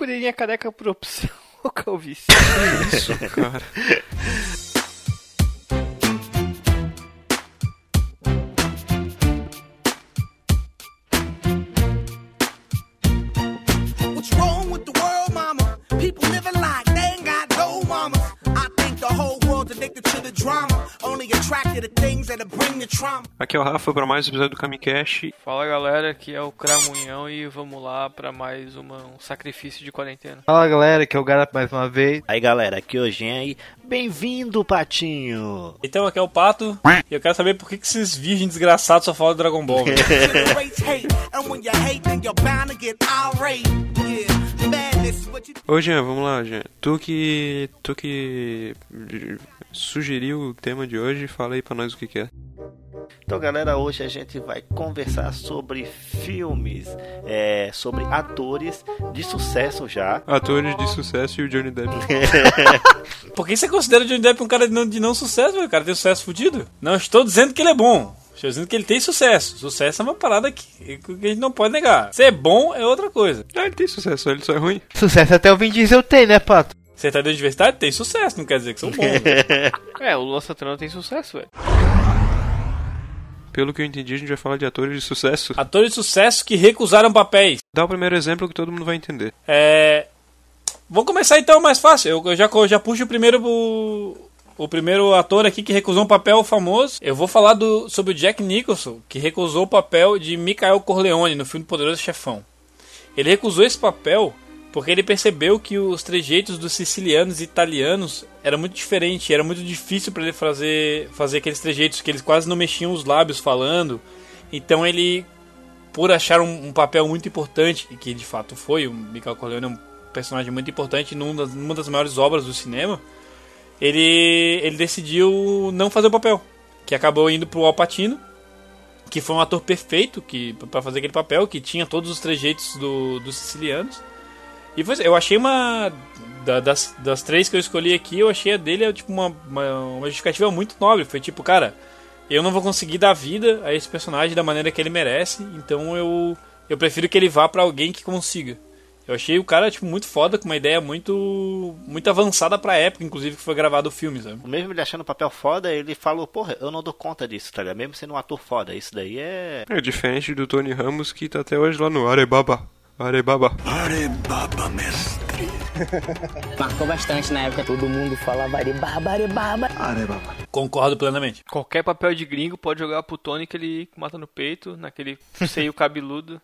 colherinha careca por opção, ô calvície. Isso, cara. Aqui é o Rafa para mais um episódio do Kamicast. Fala galera, aqui é o Cramunhão e vamos lá pra mais uma, um sacrifício de quarentena. Fala galera, aqui é o Garap mais uma vez. Aí galera, aqui é o Jean aí. Bem-vindo, Patinho! Então aqui é o Pato, e eu quero saber por que, que esses virgens desgraçados só falam do Dragon Ball. Ô Jean, vamos lá, Jean. Tu que. Tu que. Sugeriu o tema de hoje, fala aí pra nós o que, que é. Então galera, hoje a gente vai conversar sobre filmes, é, sobre atores de sucesso já. Atores de sucesso e o Johnny Depp. Por que você considera o Johnny Depp um cara de não, de não sucesso? O cara tem sucesso fudido? Não estou dizendo que ele é bom. Estou dizendo que ele tem sucesso. Sucesso é uma parada que, que a gente não pode negar. Ser bom é outra coisa. Ah, ele tem sucesso, ele só é ruim. Sucesso até o Vin Diesel tem, né, Pato? Ser tá de diversidade tem sucesso, não quer dizer que são bons. velho. É, o Lua Santana tem sucesso, velho. Pelo que eu entendi, a gente vai falar de atores de sucesso. Atores de sucesso que recusaram papéis. Dá o primeiro exemplo que todo mundo vai entender. É. Vou começar então mais fácil. Eu, eu já, eu já puxo o primeiro. O, o primeiro ator aqui que recusou um papel famoso. Eu vou falar do, sobre o Jack Nicholson, que recusou o papel de Michael Corleone no filme Poderoso Chefão. Ele recusou esse papel porque ele percebeu que os trejeitos dos sicilianos e italianos era muito diferente, era muito difícil para ele fazer, fazer aqueles trejeitos que eles quase não mexiam os lábios falando. Então ele, por achar um, um papel muito importante, e que de fato foi, o Michael Corleone é um personagem muito importante numa das, numa das maiores obras do cinema, ele, ele decidiu não fazer o papel, que acabou indo pro Al Pacino, que foi um ator perfeito que para fazer aquele papel, que tinha todos os trejeitos do, dos sicilianos. E foi, eu achei uma. da- das, das três que eu escolhi aqui, eu achei a dele é, tipo, uma, uma, uma justificativa muito nobre. Foi tipo, cara, eu não vou conseguir dar vida a esse personagem da maneira que ele merece, então eu, eu prefiro que ele vá pra alguém que consiga. Eu achei o cara, tipo, muito foda, com uma ideia muito. muito avançada pra época, inclusive, que foi gravado o filme, sabe? Mesmo ele achando o papel foda, ele falou, porra, eu não dou conta disso, tá ligado? Mesmo sendo um ator foda, isso daí é. É diferente do Tony Ramos que tá até hoje lá no Arebaba. Arebaba. Marcou bastante na época, todo mundo falava arebaba, arebaba. Concordo plenamente. Qualquer papel de gringo pode jogar pro Tony que ele mata no peito, naquele seio cabeludo.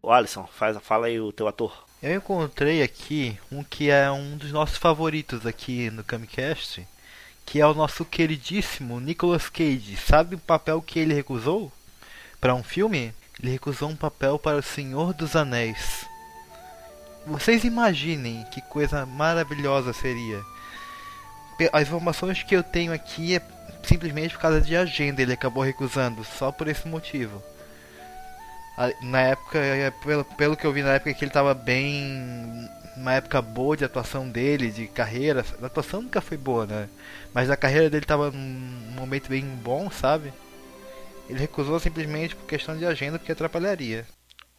Ô Alisson, faz, fala aí o teu ator. Eu encontrei aqui um que é um dos nossos favoritos aqui no Camicast, que é o nosso queridíssimo Nicolas Cage. Sabe o papel que ele recusou para um filme? Ele recusou um papel para o Senhor dos Anéis. Vocês imaginem que coisa maravilhosa seria. As informações que eu tenho aqui é simplesmente por causa de agenda ele acabou recusando, só por esse motivo. Na época, é, pelo, pelo que eu vi na época que ele tava bem. Uma época boa de atuação dele, de carreira. A atuação nunca foi boa, né? Mas a carreira dele tava num momento bem bom, sabe? Ele recusou simplesmente por questão de agenda, porque atrapalharia.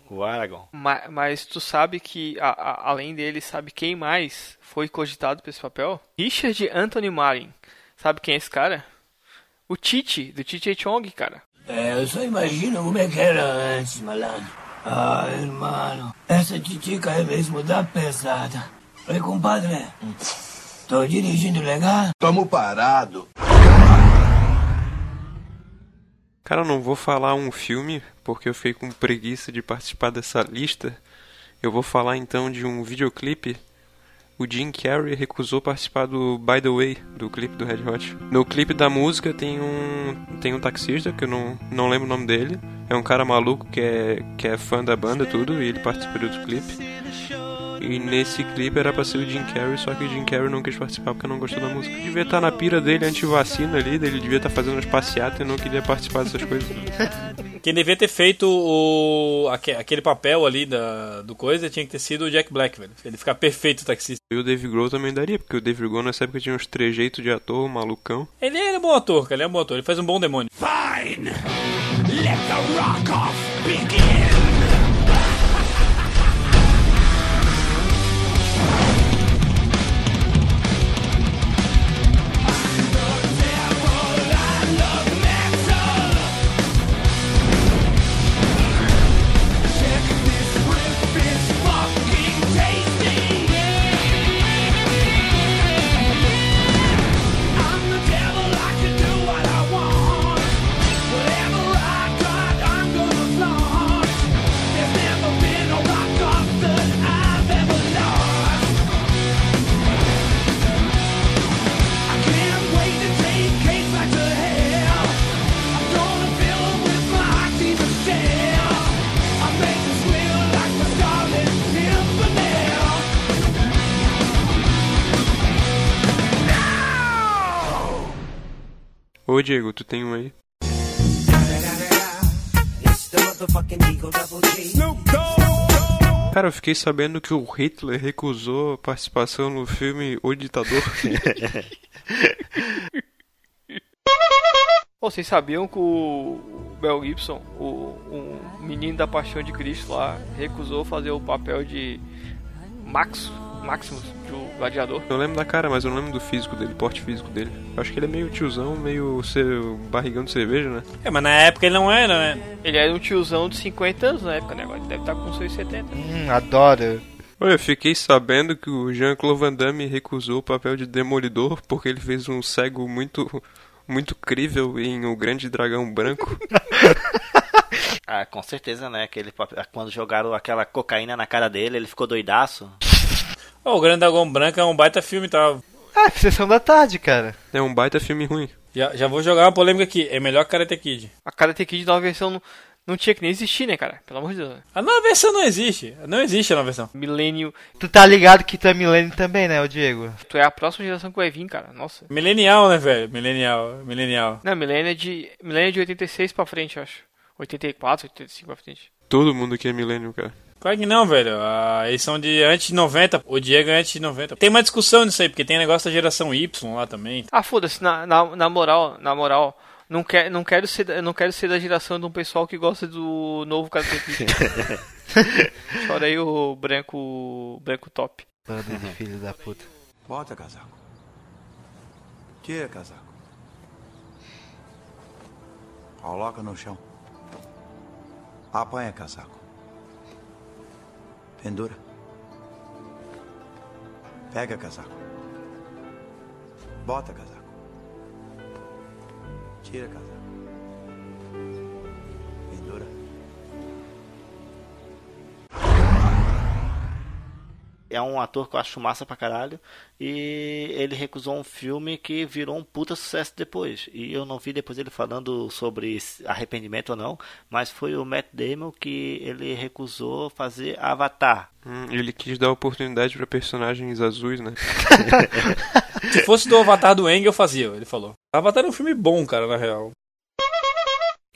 O Aragorn. Ma- Mas, tu sabe que, a- a- além dele, sabe quem mais foi cogitado pra esse papel? Richard Anthony Marin. Sabe quem é esse cara? O Tite, do Tite Chong, cara. É, eu só imagino como é que era antes, malandro. Ah, irmão, essa titica é mesmo da pesada. Oi, compadre. Tô dirigindo legal? Tamo parado. Cara, eu não vou falar um filme, porque eu fiquei com preguiça de participar dessa lista. Eu vou falar então de um videoclipe. O Jim Carrey recusou participar do By the Way, do clipe do Red Hot. No clipe da música tem um tem um taxista, que eu não, não lembro o nome dele. É um cara maluco que é, que é fã da banda tudo, e ele participa do clipe. E nesse clipe era pra ser o Jim Carrey, só que o Jim Carrey não quis participar porque não gostou da música. Devia estar na pira dele anti-vacina ali, ele devia estar fazendo umas passeatas e não queria participar dessas coisas. Quem devia ter feito o, aque- aquele papel ali da, do coisa tinha que ter sido o Jack Black, velho. Ele ficar perfeito taxista. E o Dave Grohl também daria, porque o Dave Grohl nessa época tinha uns trejeitos de ator, malucão. Ele era bom ator, cara. Ele é um bom ator. Ele faz um bom demônio. Fine. Let the rock off begin. Diego, tu tem um aí? Cara, eu fiquei sabendo que o Hitler recusou a participação no filme O Ditador. Vocês sabiam que o Mel Gibson, o, menino da Paixão de Cristo lá, recusou fazer o papel de Max, Maximus, do gladiador? Eu lembro da cara, mas eu não lembro do físico dele, porte físico dele. Eu acho que ele é meio tiozão, meio ser barrigão de cerveja, né? É, mas na época ele não era, né? Ele era um tiozão de 50 anos na época, né? Agora ele deve estar com seus 70. Hum, adoro. Olha, eu fiquei sabendo que o Jean-Claude Van Damme recusou o papel de Demolidor porque ele fez um cego muito muito crível em O Grande Dragão Branco. Ah, com certeza, né? Aquele, papel- quando jogaram aquela cocaína na cara dele, ele ficou doidaço. Ó, o Grande Dragão Branco é um baita filme, tá? Ah, sessão da tarde, cara. É um baita filme ruim. Já, já vou jogar uma polêmica aqui. É melhor que Karate Kid. A Karate Kid nova versão não, não tinha que nem existir, né, cara? Pelo amor de Deus. né? A nova versão não existe. Não existe a nova versão. Milênio, Tu tá ligado que tu é milênio também, né, o Diego? tu é a próxima geração que vai vir, cara. Nossa. Milenial, né, velho? Milenial. Milenial. Não, milênio é de, milênio é de 86 pra frente, eu acho. 84, 85 pra frente. Todo mundo aqui é milênio, cara. Claro que não, velho. A edição de antes de 90, o Diego é antes de 90. Tem uma discussão nisso aí, porque tem negócio da geração Y lá também. Ah, foda-se, na, na, na moral, na moral, não, quer, não, quero ser, da- não quero ser da geração de um pessoal que gosta do novo Kid. Chora aí o branco, branco top. Bando de filho da puta. Bota casaco. Tira casaco. Coloca no chão. Apanha casaco. Pendura. Pega casaco. Bota casaco. Tira casaco. É um ator que eu acho massa pra caralho. E ele recusou um filme que virou um puta sucesso depois. E eu não vi depois ele falando sobre arrependimento ou não. Mas foi o Matt Damon que ele recusou fazer Avatar. Hum, ele quis dar oportunidade pra personagens azuis, né? Se fosse do Avatar do Eng, eu fazia, ele falou. Avatar é um filme bom, cara, na real.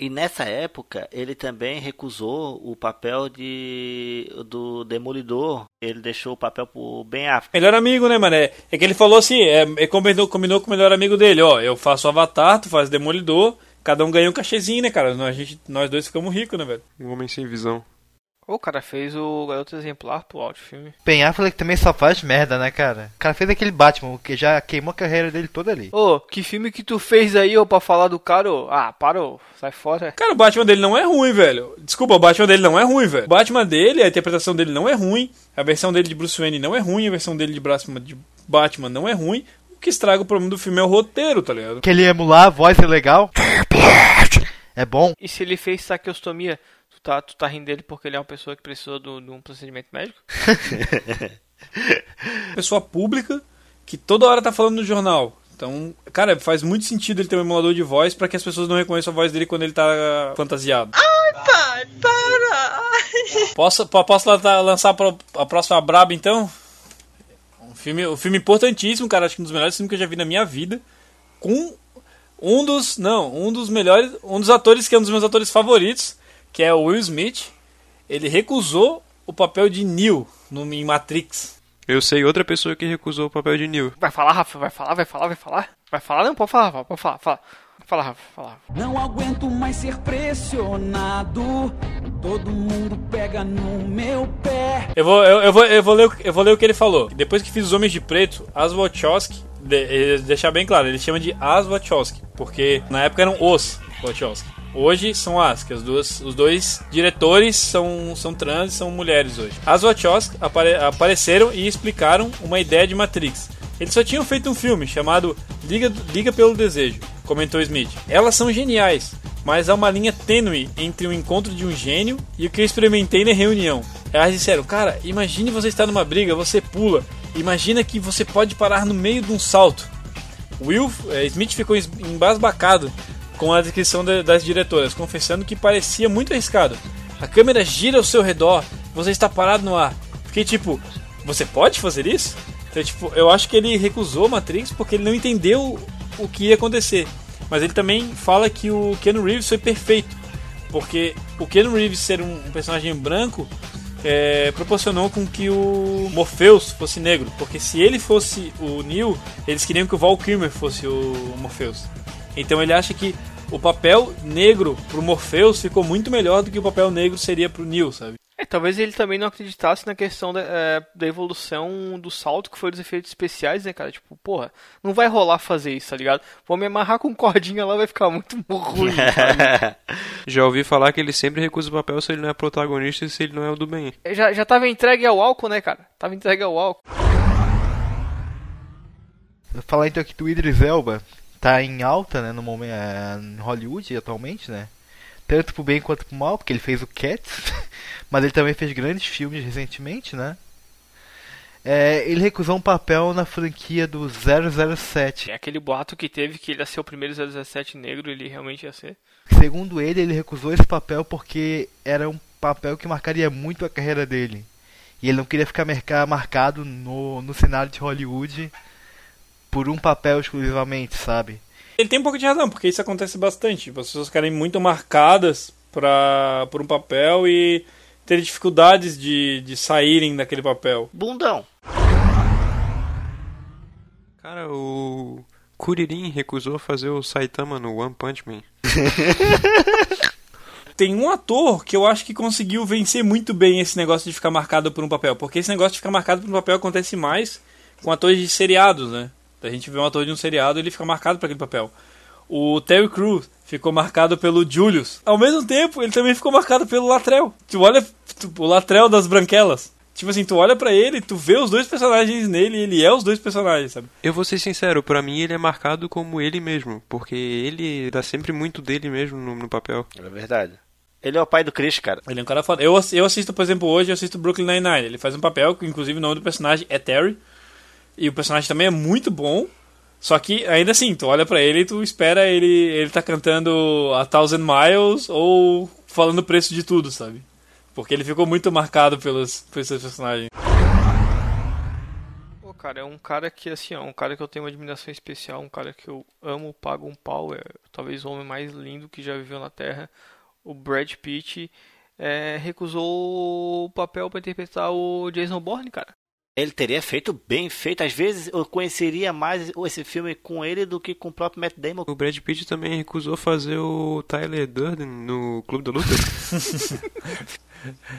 E nessa época ele também recusou o papel de do Demolidor. Ele deixou o papel pro Ben Affleck. Melhor amigo, né, mané? É que ele falou assim, é, é, combinou, combinou com o melhor amigo dele, ó. Eu faço Avatar, tu faz Demolidor. Cada um ganha um cachezinho, né, cara? Nós, a gente, nós dois ficamos ricos, né, velho? Um homem sem visão. O cara fez o Garoto Exemplar pro áudio filme. Ben Affleck também só faz merda, né, cara? O cara fez aquele Batman, que já queimou a carreira dele toda ali. Ô, que filme que tu fez aí, ô, pra falar do cara, ô? Ah, parou, sai fora. Cara, o Batman dele não é ruim, velho. Desculpa, o Batman dele não é ruim, velho. O Batman dele, a interpretação dele não é ruim. A versão dele de Bruce Wayne não é ruim. A versão dele de Batman, de Batman não é ruim. O que estraga o problema do filme é o roteiro, tá ligado? Que ele emular a voz é legal. É bom. E se ele fez saqueostomia, tu tá, tu tá rindo dele porque ele é uma pessoa que precisou do- de um procedimento médico? Pessoa pública que toda hora tá falando no jornal. Então, cara, faz muito sentido ele ter um emulador de voz pra que as pessoas não reconheçam a voz dele quando ele tá fantasiado. Ai, pai, para! Posso, po- posso lançar- a próxima Braba, então? Um filme, um filme importantíssimo, cara. Acho que um dos melhores filmes que eu já vi na minha vida. Com um dos. Não, um dos melhores. Um dos atores que é um dos meus atores favoritos, que é o Will Smith. Ele recusou o papel de Neo no, em Matrix. Eu sei outra pessoa que recusou o papel de Neil. Vai falar, Rafa? Vai falar, vai falar, vai falar? Vai falar? Não, pode falar, Rafa, pode falar, fala. Fala, Rafa, fala. Não aguento mais ser pressionado. Todo mundo pega no meu pé. Eu vou, eu, eu vou, eu, vou ler, o- eu vou ler o que ele falou. Depois que fiz Os Homens de Preto, as Wachowski, de, eh, deixar bem claro, ele chama de as Wachowski, porque na época eram os Wachowski. Hoje são as, que as duas, os dois diretores são, são trans e são mulheres hoje. As Wachowski apare, apareceram e explicaram uma ideia de Matrix. Eles só tinham feito um filme chamado Liga, Liga pelo Desejo, comentou Smith. Elas são geniais, mas há uma linha tênue entre o encontro de um gênio e o que eu experimentei na reunião. Elas disseram, cara, imagine você estar numa briga, você pula, imagina que você pode parar no meio de um salto. Will eh, Smith ficou embasbacado com a descrição da- das diretoras, confessando que parecia muito arriscado. A câmera gira ao seu redor, você está parado no ar. Fiquei tipo, você pode fazer isso? Então, tipo, eu acho que ele recusou Matrix porque ele não entendeu o que ia acontecer. mas ele também fala que o Keanu Reeves foi perfeito, porque o Keanu Reeves ser um, um personagem branco é, proporcionou com que o Morpheus fosse negro, porque se ele fosse o Neo, eles queriam que o Val Kilmer fosse o Morpheus. Então ele acha que o papel negro pro Morpheus ficou muito melhor do que o papel negro seria pro Neo, sabe? É, talvez ele também não acreditasse na questão da, é, da evolução do salto que foi dos efeitos especiais, né, cara? Tipo, porra, não vai rolar fazer isso, tá ligado? Vou me amarrar com cordinha lá, vai ficar muito ruim, sabe? Já ouvi falar que ele sempre recusa o papel se ele não é protagonista e se ele não é o do bem. já, já tava entregue ao álcool, né, cara? Tava entregue ao álcool. Vou falar então aqui do Idris Elba. Tá em alta, né, no momento, é, em Hollywood atualmente, né? Tanto pro bem quanto pro mal, porque ele fez o Cats, mas ele também fez grandes filmes recentemente, né? É, ele recusou um papel na franquia do 007. É aquele boato que teve que ele ia ser o primeiro 007 negro, ele realmente ia ser. Segundo ele, ele recusou esse papel porque era um papel que marcaria muito a carreira dele. E ele não queria ficar marca- marcado no, no cenário de Hollywood por um papel exclusivamente, sabe? Ele tem um pouco de razão, porque isso acontece bastante. As pessoas querem muito marcadas pra, por um papel e terem dificuldades de, de saírem daquele papel. Bundão. Cara, o Kuririn recusou fazer o Saitama no One Punch Man. Tem um ator que eu acho que conseguiu vencer muito bem esse negócio de ficar marcado por um papel. Porque esse negócio de ficar marcado por um papel acontece mais com atores de seriados, né? A gente vê um ator de um seriado ele fica marcado por aquele papel. O Terry Crews ficou marcado pelo Julius. Ao mesmo tempo, ele também ficou marcado pelo Latrell. Tu olha tu- o Latrell das Branquelas. Tipo assim, tu olha pra ele, tu vê os dois personagens nele e ele é os dois personagens, sabe? Eu vou ser sincero, pra mim ele é marcado como ele mesmo, porque ele dá sempre muito dele mesmo no, no papel. É verdade. Ele é o pai do Chris, cara. Ele é um cara foda. Eu, eu assisto, por exemplo, hoje eu assisto Brooklyn Nine-Nine. Ele faz um papel que, inclusive, o nome do personagem é Terry. E o personagem também é muito bom. Só que, ainda assim, tu olha pra ele e tu espera ele, ele tá cantando A Thousand Miles ou falando o preço de tudo, sabe? Porque ele ficou muito marcado pelos, por esses personagens. Pô, cara, é um cara que, assim, ó, um cara que eu tenho uma admiração especial, um cara que eu amo, pago um pau, é talvez o homem mais lindo que já viveu na Terra, o Brad Pitt, é, recusou o papel pra interpretar o Jason Bourne, cara. Ele teria feito bem feito. Às vezes eu conheceria mais esse filme com ele do que com o próprio Matt Damon. O Brad Pitt também recusou fazer o Tyler Durden no Clube da Luta.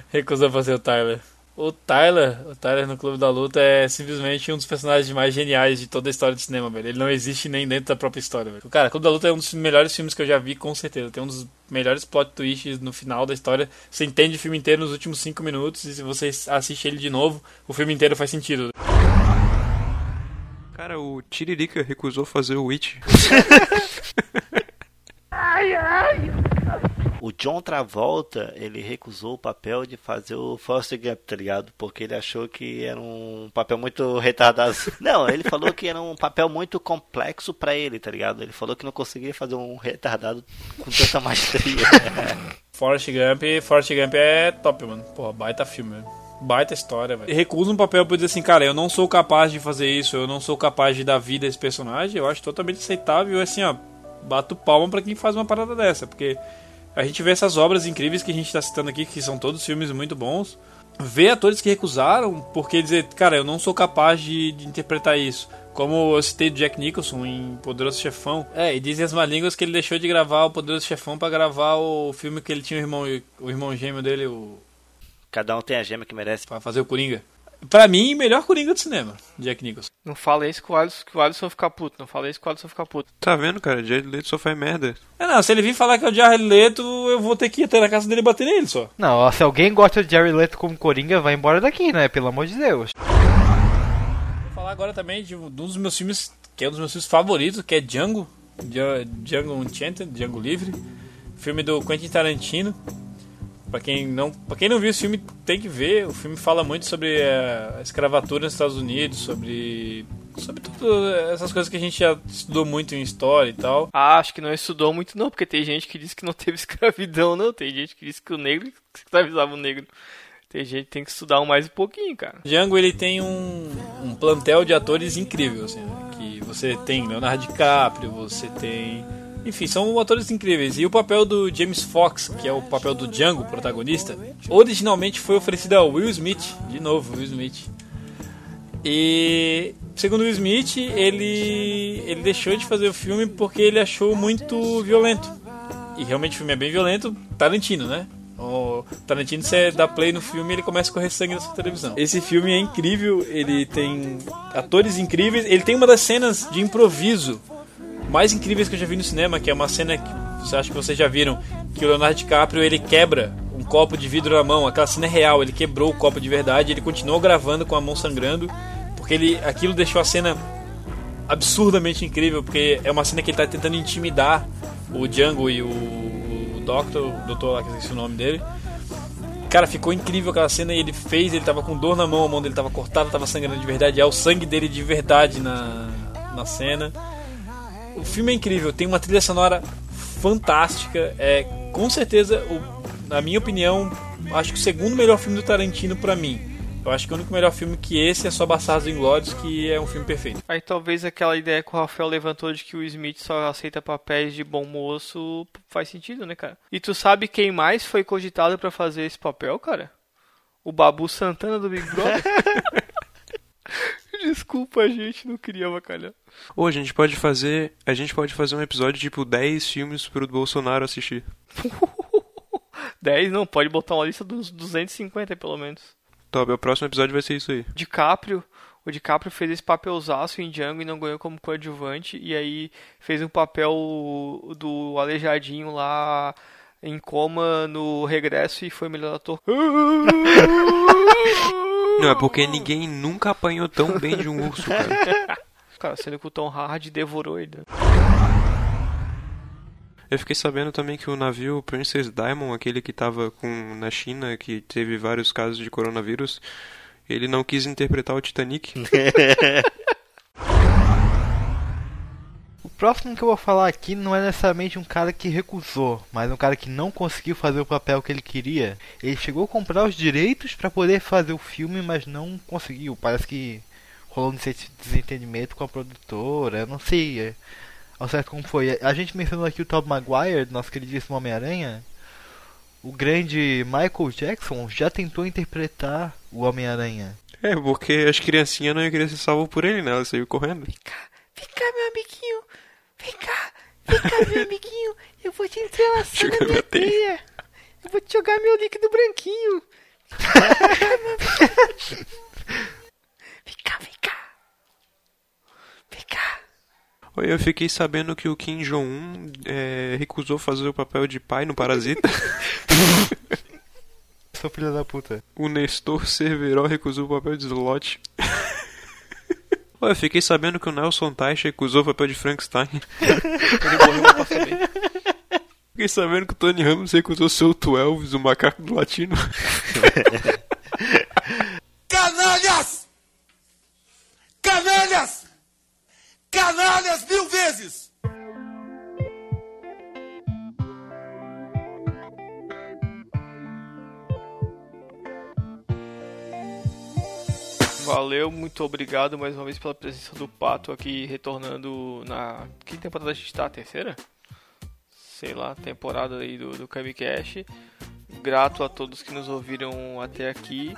Recusou fazer o Tyler. O Tyler, o Tyler no Clube da Luta é simplesmente um dos personagens mais geniais de toda a história do cinema, velho. Ele não existe nem dentro da própria história, velho. Cara, Clube da Luta é um dos melhores filmes que eu já vi, com certeza. Tem um dos melhores plot twists no final da história. Você entende o filme inteiro nos últimos 5 minutos e se você assiste ele de novo, o filme inteiro faz sentido. Cara, o Tiririca recusou fazer o Witch. O John Travolta, ele recusou o papel de fazer o Forrest Gump, tá ligado? Porque ele achou que era um papel muito retardado. Não, ele falou que era um papel muito complexo pra ele, tá ligado? Ele falou que não conseguia fazer um retardado com tanta maestria. Forrest Gump, Forrest Gump é top, mano. Porra, baita filme, velho. Baita história, velho. Recusa um papel por dizer assim, cara, eu não sou capaz de fazer isso, eu não sou capaz de dar vida a esse personagem. Eu acho totalmente aceitável, assim, ó. Bato palma pra quem faz uma parada dessa, porque a gente vê essas obras incríveis que a gente tá citando aqui, que são todos filmes muito bons. Vê atores que recusaram porque dizer, cara, eu não sou capaz de, de interpretar isso. Como eu citei do Jack Nicholson em Poderoso Chefão. É, e dizem as más línguas que ele deixou de gravar o Poderoso Chefão pra gravar o filme que ele tinha o irmão, o irmão gêmeo dele, o, Cada um tem a gema que merece. pra fazer o Coringa. Pra mim, melhor Coringa do cinema, Jack Nicholson. Não fala isso que o Alisson, que o Alisson ficar puto. Não fala isso que o Alisson ficar puto. Tá vendo, cara? Jared Leto só faz merda. É, não, se ele vir falar que é o Jared Leto, eu vou ter que ir até na casa dele e bater nele só. Não, ó, se alguém gosta de Jerry Leto como Coringa, vai embora daqui, né? Pelo amor de Deus. Vou falar agora também de um dos meus filmes, que é um dos meus filmes favoritos, que é Django. Dja- Django Unchained, Django Livre. Filme do Quentin Tarantino. Pra quem, não, pra quem não viu esse filme, tem que ver. O filme fala muito sobre eh, a escravatura nos Estados Unidos, sobre, sobre tudo, essas coisas que a gente já estudou muito em história e tal. Ah, acho que não estudou muito não, porque tem gente que diz que não teve escravidão, não. Tem gente que diz que o negro escravizava o negro. Tem gente que tem que estudar mais um pouquinho, cara. Django ele tem um, um plantel de atores incrível, assim, né? que você tem Leonardo DiCaprio, você tem Enfim, são atores incríveis. E o papel do James Fox, que é o papel do Django, protagonista, originalmente foi oferecido ao Will Smith. De novo, Will Smith. E segundo Will Smith, ele ele deixou de fazer o filme porque ele achou muito violento. E realmente o filme é bem violento, Tarantino, né? O Tarantino, você dá play no filme ele começa a correr sangue na sua televisão. Esse filme é incrível, ele tem atores incríveis, ele tem uma das cenas de improviso mais incríveis que eu já vi no cinema, que é uma cena que você acha que vocês já viram, que o Leonardo DiCaprio ele quebra um copo de vidro na mão, aquela cena é real, ele quebrou o copo de verdade, ele continuou gravando com a mão sangrando, porque ele aquilo deixou a cena absurdamente incrível, porque é uma cena que ele está tentando intimidar o Django e o, o Doctor, o doutor lá que eu esqueci o nome dele. Cara, ficou incrível aquela cena e ele fez, ele tava com dor na mão, a mão dele tava cortada, tava sangrando de verdade, é o sangue dele de verdade na, na cena. O filme é incrível, tem uma trilha sonora fantástica, é com certeza, o, na minha opinião, acho que o segundo melhor filme do Tarantino pra mim. Eu acho que o único melhor filme que esse é só Bastardos Inglórios, que é um filme perfeito. Aí talvez aquela ideia que o Rafael levantou de que o Smith só aceita papéis de bom moço faz sentido, né, cara? E tu sabe quem mais foi cogitado pra fazer esse papel, cara? O Babu Santana do Big Brother. Desculpa, a gente não queria avacalhar. Ou a gente pode fazer. A gente pode fazer um episódio tipo 10 filmes pro Bolsonaro assistir. 10 não, pode botar uma lista dos 250 pelo menos. Top, o próximo episódio vai ser isso aí. DiCaprio, o DiCaprio fez esse papelzaço em Django e não ganhou como coadjuvante, e aí fez um papel do Aleijadinho lá em coma no regresso e foi melhor ator. Não, é porque ninguém nunca apanhou tão bem de um urso, cara. Cara, sendo que o Tom Hardy devorou ele. Eu fiquei sabendo também que o navio Princess Diamond, aquele que tava com na China, que teve vários casos de coronavírus, ele não quis interpretar o Titanic. próximo que eu vou falar aqui não é necessariamente um cara que recusou, mas um cara que não conseguiu fazer o papel que ele queria. Ele chegou a comprar os direitos para poder fazer o filme, mas não conseguiu. Parece que rolou um desentendimento com a produtora, eu não sei é, ao certo como foi. A gente mencionou aqui o Tobey Maguire, nosso queridíssimo Homem-Aranha. O grande Michael Jackson já tentou interpretar o Homem-Aranha. É, porque as criancinhas não iam querer ser salvo por ele, né? Ela saiu correndo. Vem cá, meu amiguinho. Vem cá. Vem cá, meu amiguinho. Eu vou te entrelaçar na minha teia. Eu vou te jogar meu líquido branquinho. Vem cá, vem cá. Vem cá. Oi, eu fiquei sabendo que o Kim Jong-un é, recusou fazer o papel de pai no Parasita. Sou filho da puta. o Nestor Cerveró recusou o papel de Slot. Oi, eu fiquei sabendo que o Nelson Teich recusou o papel de Frankenstein. Ele morreu. Fiquei sabendo que o Tony Ramos recusou seu Elvis, o macaco do latino. Canalhas! Canalhas! Canalhas mil vezes! Valeu, muito obrigado mais uma vez pela presença do Pato aqui, retornando na. Que temporada a gente tá? A terceira? Sei lá, temporada aí do, do Camicast. Grato a todos que nos ouviram até aqui.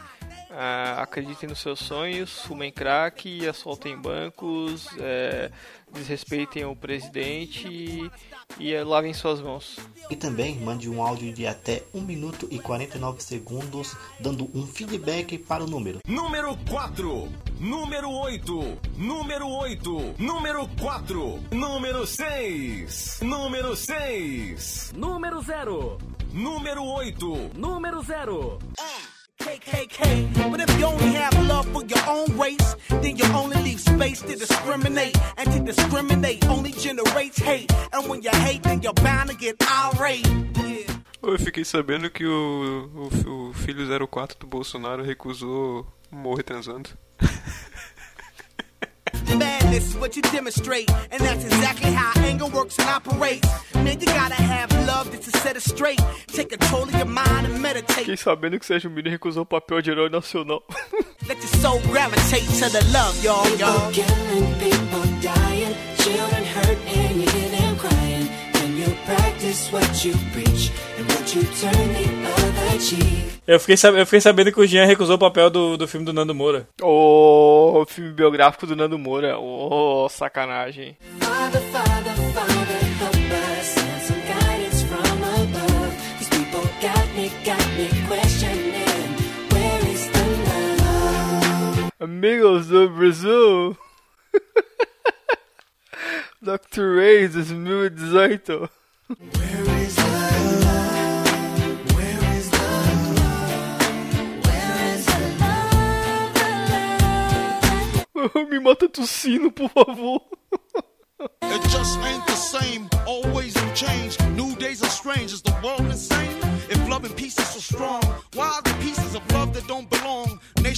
Ah, acreditem nos seus sonhos, fumem crack, assaltem bancos, é, desrespeitem o presidente e, e eh, lavem suas mãos. E também mande um áudio de até 1 minuto e 49 segundos, dando um feedback para o número. Número 4, número 8, número 8, número 4, número 6, número 6, Número 0. número 8. Número 0. KKK. But if you only have love for your own race, then you only leave space to discriminate. And to discriminate only generates hate. And when you hate, then you're bound to get irate. Yeah. Eu fiquei sabendo que o, o, o filho 04 do Bolsonaro recusou morrer transando. Madness is what you demonstrate, and that's exactly how anger works and operates. Man, you gotta have love just to set it straight. Take control of your mind and meditate. Fiquei sabendo que Sérgio Miro recusou o papel de herói nacional. Let your soul gravitate to the love, y'all, y'all. Killing people dying, children hurt, and you hear them crying. you'll practice what you preach, and won't you turn the other cheek? Eu fiquei, sab- eu fiquei sabendo que o Jean recusou o papel do, do filme do Nando Moura. O filme biográfico do Nando Moura. Ô, sacanagem. Father, Father, Amigos do Brasil. Dr. Ray 2018. Me mata tossindo, por favor. It just ain't the same. Always in change. New days are strange. Is the world insane? If love and peace is so strong, why are the pieces of love that don't belong?